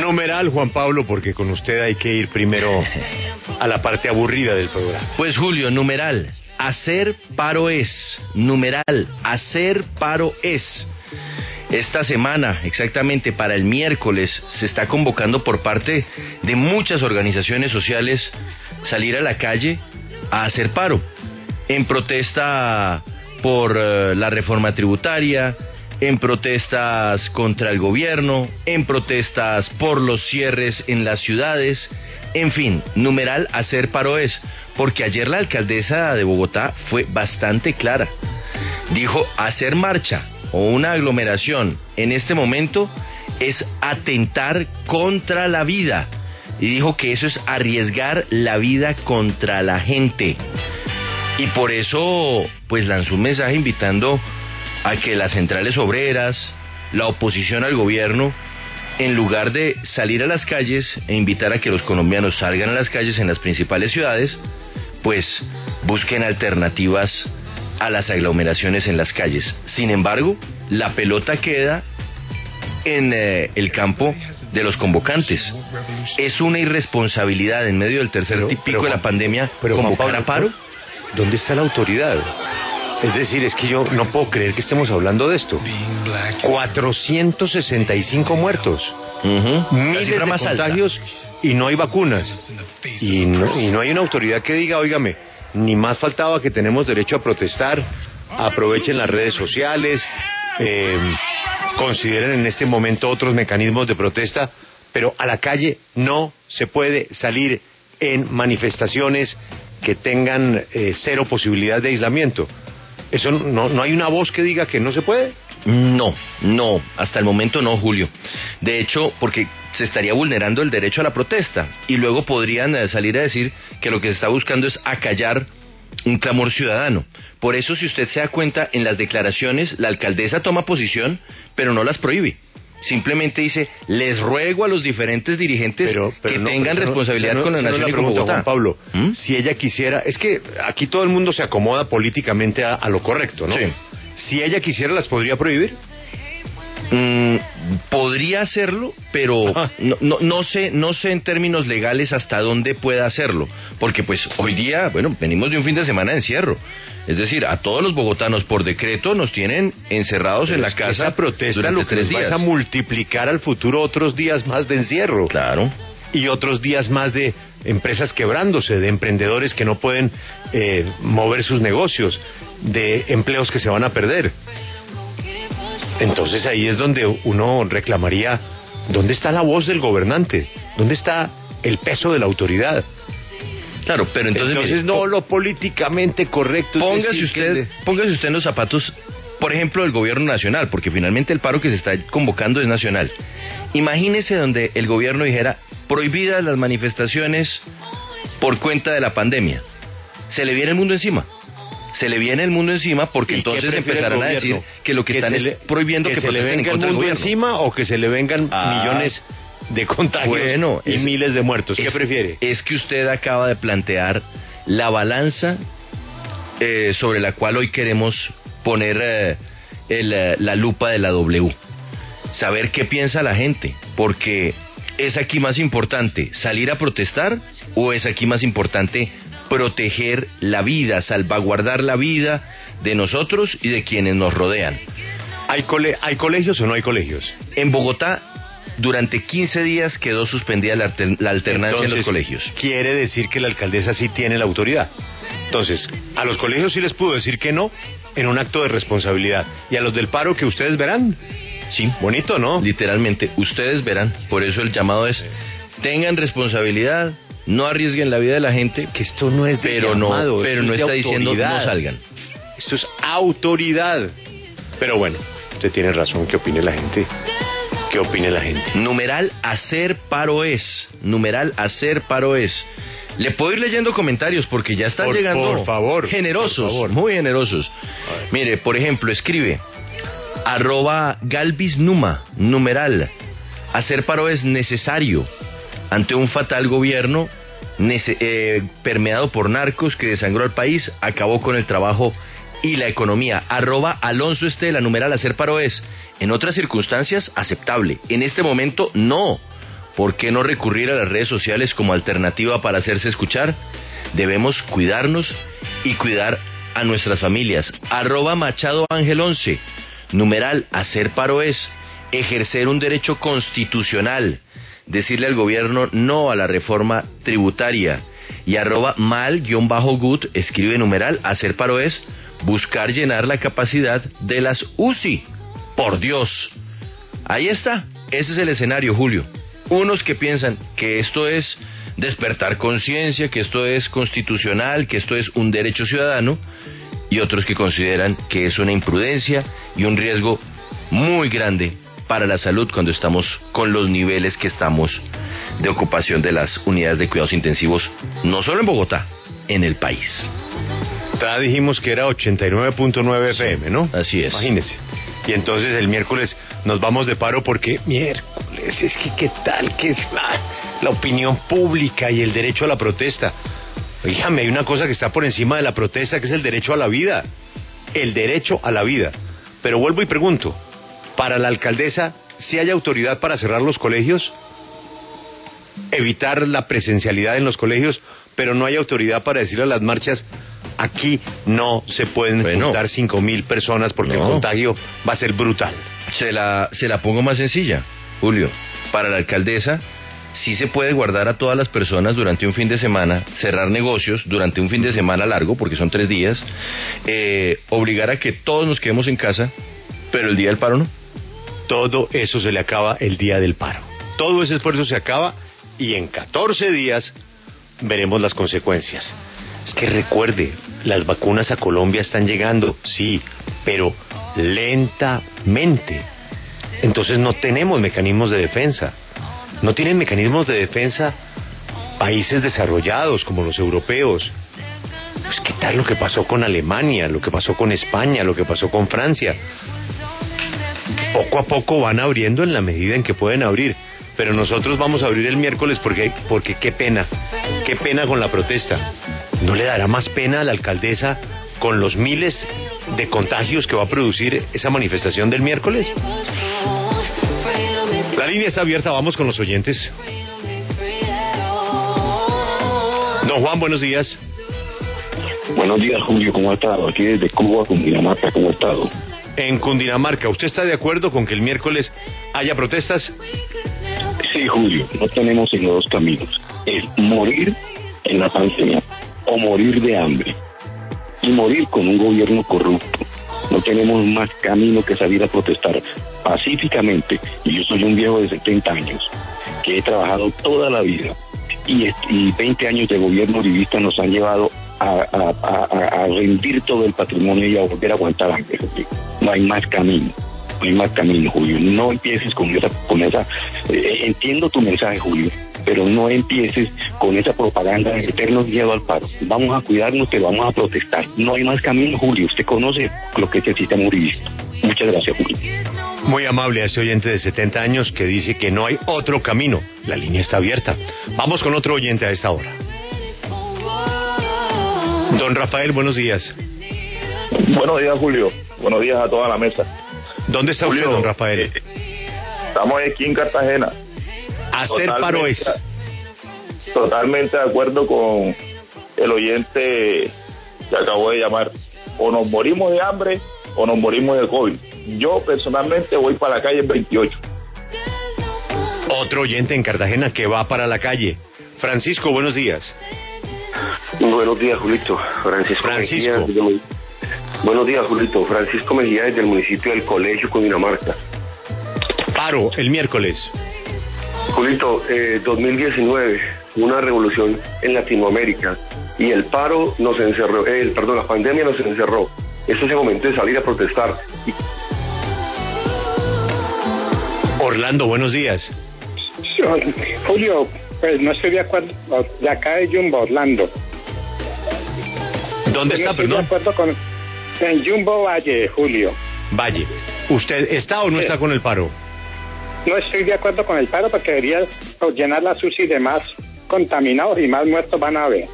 Numeral, Juan Pablo, porque con usted hay que ir primero a la parte aburrida del programa. Pues Julio, numeral, hacer paro es. Numeral, hacer paro es. Esta semana, exactamente para el miércoles, se está convocando por parte de muchas organizaciones sociales salir a la calle a hacer paro, en protesta por eh, la reforma tributaria, en protestas contra el gobierno, en protestas por los cierres en las ciudades, en fin, numeral hacer paro es, porque ayer la alcaldesa de Bogotá fue bastante clara. Dijo, hacer marcha o una aglomeración en este momento es atentar contra la vida. Y dijo que eso es arriesgar la vida contra la gente. Y por eso, pues lanzó un mensaje invitando a que las centrales obreras, la oposición al gobierno, en lugar de salir a las calles e invitar a que los colombianos salgan a las calles en las principales ciudades, pues busquen alternativas a las aglomeraciones en las calles. Sin embargo, la pelota queda en eh, el campo de los convocantes. Es una irresponsabilidad en medio del tercer Pero- pico pero, de la pandemia pero, convocar Pablo, a paro. ¿Dónde está la autoridad? Es decir, es que yo no puedo creer que estemos hablando de esto. 465 muertos, Ujú. La miles de más alta. contagios y no hay vacunas. Y no, y no hay una autoridad que diga, óigame, ni más faltaba que tenemos derecho a protestar, aprovechen las redes sociales, eh, consideren en este momento otros mecanismos de protesta, pero a la calle no se puede salir en manifestaciones que tengan eh, cero posibilidad de aislamiento. Eso no, no hay una voz que diga que no se puede. No, no, hasta el momento no, Julio. De hecho, porque se estaría vulnerando el derecho a la protesta y luego podrían eh, salir a decir que lo que se está buscando es acallar un clamor ciudadano. Por eso, si usted se da cuenta, en las declaraciones la alcaldesa toma posición, pero no las prohíbe. Simplemente dice, les ruego a los diferentes dirigentes Pero, pero que no, tengan no- responsabilidad no- con la nación y con Bogotá. Juan Pablo, ¿Mm? si ella quisiera, es que aquí todo el mundo se acomoda políticamente a, a lo correcto, ¿no? Sí. Si ella quisiera, las podría prohibir. Mm, podría hacerlo, pero no, no, no sé, no sé en términos legales hasta dónde pueda hacerlo, porque pues hoy día, bueno, venimos de un fin de semana de encierro. Es decir, a todos los bogotanos por decreto nos tienen encerrados en la casa Esa protesta lo que tres días. a multiplicar al futuro otros días más de encierro. Claro. y otros días más de empresas quebrándose, de emprendedores que no pueden eh, mover sus negocios, de empleos que se van a perder. Entonces ahí es donde uno reclamaría, ¿dónde está la voz del gobernante? ¿Dónde está el peso de la autoridad? Claro, pero entonces, Entonces, mire, no lo políticamente correcto. póngase decir que usted, póngase usted en los zapatos, por ejemplo, del gobierno nacional, porque finalmente el paro que se está convocando es nacional. Imagínese donde el gobierno dijera prohibidas las manifestaciones por cuenta de la pandemia. Se le viene el mundo encima. Se le viene el mundo encima porque ¿Y qué entonces empezarán a decir que lo que, están se es le- prohibiendo que, se le venga el mundo gobierno. encima o que se le vengan Ah. millones de contagios Bueno, y es- miles de muertos. ¿Qué es- prefiere? Es que usted acaba de plantear la balanza eh, sobre la cual hoy queremos poner eh, el, eh, la lupa de la W. Saber qué piensa la gente, porque ¿es aquí más importante salir a protestar o es aquí más importante proteger la vida, salvaguardar la vida de nosotros y de quienes nos rodean? ¿Hay, cole- ¿Hay colegios o no hay colegios? En Bogotá, durante 15 días quedó suspendida la, alter- la alternancia en los colegios. Quiere decir que la alcaldesa sí tiene la autoridad. Entonces, a los colegios sí les pudo decir que no en un acto de responsabilidad. Y a los del paro que ustedes verán. Sí, Bonito, ¿no? literalmente, ustedes verán. Por eso el llamado es, tengan responsabilidad, no arriesguen la vida de la gente, Que esto no es de pero llamado, no, pero no está diciendo no autoridad. salgan. Esto es autoridad. Pero bueno, usted tiene razón. ¿Qué opine la gente? ¿Qué opine la gente? Numeral hacer paro es. Numeral hacer paro es. Le puedo ir leyendo comentarios porque ya están Por- llegando por favor, generosos, por favor. muy generosos. Mire, por ejemplo, escribe arroba Galvis Numa, numeral. Hacer paro es necesario ante un fatal gobierno nece- eh, permeado por narcos que desangró al país, acabó con el trabajo y la economía. Arroba Alonso Estela, numeral hacer paro es. En otras circunstancias, aceptable. En este momento, no. ¿Por qué no recurrir a las redes sociales como alternativa para hacerse escuchar? Debemos cuidarnos y cuidar a nuestras familias. Arroba Machado Ángel 11. Numeral, hacer paro es ejercer un derecho constitucional. Decirle al gobierno no a la reforma tributaria. Y arroba mal-good, escribe numeral, hacer paro es buscar llenar la capacidad de las UCI. Por Dios. Ahí está. Ese es el escenario, Julio. Unos que piensan que esto es despertar conciencia, que esto es constitucional, que esto es un derecho ciudadano, y otros que consideran que es una imprudencia y un riesgo muy grande para la salud cuando estamos con los niveles que estamos de ocupación de las unidades de cuidados intensivos, no solo en Bogotá, en el país. Ya dijimos que era 89.9 FM, ¿no? Así es. Imagínese. Y entonces el miércoles nos vamos de paro porque miércoles, es que qué tal que es la, opinión pública y el derecho a la protesta. Oígame, hay una cosa que está por encima de la protesta que es el derecho a la vida. El derecho a la vida. Pero vuelvo y pregunto, para la alcaldesa, si hay autoridad para cerrar los colegios, evitar la presencialidad en los colegios, pero no hay autoridad para decirle a las marchas, aquí no se pueden juntar cinco mil personas porque el contagio va a ser brutal. Se la, se la pongo más sencilla, Julio. Para la alcaldesa, sí se puede guardar a todas las personas durante un fin de semana, cerrar negocios durante un fin de semana largo, porque son tres días, eh, obligar a que todos nos quedemos en casa, pero el día del paro no. Todo eso se le acaba el día del paro. Todo ese esfuerzo se acaba y en 14 días veremos las consecuencias. Es que recuerde, las vacunas a Colombia están llegando, sí, pero lentamente. Entonces no tenemos mecanismos de defensa. No tienen mecanismos de defensa países desarrollados como los europeos. Pues qué tal lo que pasó con Alemania, lo que pasó con España, lo que pasó con Francia. Poco a poco van abriendo en la medida en que pueden abrir pero nosotros vamos a abrir el miércoles porque, porque qué pena, qué pena con la protesta. ¿No le dará más pena a la alcaldesa con los miles de contagios que va a producir esa manifestación del miércoles? La línea está abierta, vamos con los oyentes. Don Juan, buenos días. Buenos días, Julio, ¿cómo ha estado? Aquí desde Cuba, Cundinamarca, ¿cómo ha estado? En Cundinamarca, ¿usted está de acuerdo con que el miércoles haya protestas? Sí, Julio, no tenemos sino dos caminos. Es morir en la pandemia o morir de hambre. Y morir con un gobierno corrupto. No tenemos más camino que salir a protestar pacíficamente. Y yo soy un viejo de 70 años, que he trabajado toda la vida. Y, y 20 años de gobierno rivista nos han llevado a, a, rendir todo el patrimonio y a volver a aguantar hambre. No hay más camino no hay más camino, Julio. No empieces con esa, con esa, eh, entiendo tu mensaje, Julio, pero no empieces con esa propaganda de meternos miedo al paro. Vamos a cuidarnos, pero vamos a protestar. No hay más camino, Julio. Usted conoce lo que es el sistema jurídico. Muchas gracias, Julio. Muy amable a este oyente de 70 años que dice que no hay otro camino. La línea está abierta. Vamos con otro oyente a esta hora. Don Rafael, buenos días. Buenos días, Julio. Buenos días a toda la mesa. ¿Dónde está usted, don Rafael? Eh, estamos aquí en Cartagena. Hacer paro es. Totalmente de acuerdo con el oyente que acabo de llamar. O nos morimos de hambre o nos morimos de COVID. Yo personalmente voy para la calle 28. Otro oyente en Cartagena que va para la calle. Francisco, buenos días. buenos días, Julito. Francisco. Francisco. Buenos días, Julito. Francisco Mejía desde el municipio del Colegio Cundinamarca. Paro el miércoles. Julito, 2019, eh, una revolución en Latinoamérica y el paro nos encerró, el, perdón, la pandemia nos encerró. Ese es el momento de salir a protestar. Orlando, buenos días. Julio, pues no estoy de acuerdo. De acá de Jumbo, Orlando. ¿Dónde está, perdón? De acuerdo con, en Jumbo Valle, Julio. Valle. ¿Usted está o no está con el paro? No estoy de acuerdo con el paro porque debería llenar la SUSI de más contaminados y más muertos van a haber.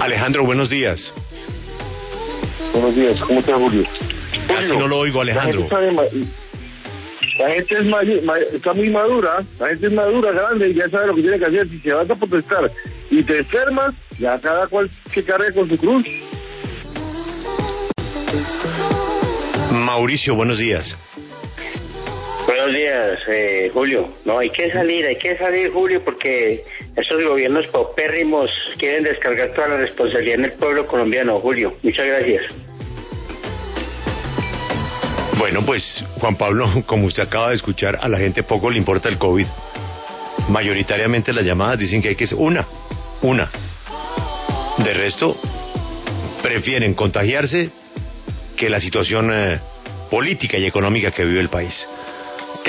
Alejandro, buenos días. Buenos días, ¿cómo está Julio? Casi no lo oigo, Alejandro. La gente, es está muy madura, la gente es madura, grande y ya sabe lo que tiene que hacer. Si se va a protestar y te enfermas, ya cada cual se cargue con su cruz. Mauricio, buenos días. Buenos días, eh, Julio. No, hay que salir, hay que salir, Julio, porque estos gobiernos paupérrimos quieren descargar toda la responsabilidad en el pueblo colombiano, Julio. Muchas gracias. Bueno, pues Juan Pablo, como usted acaba de escuchar, a la gente poco le importa el COVID. Mayoritariamente las llamadas dicen que hay que ser una, una. De resto, prefieren contagiarse que la situación eh, política y económica que vive el país.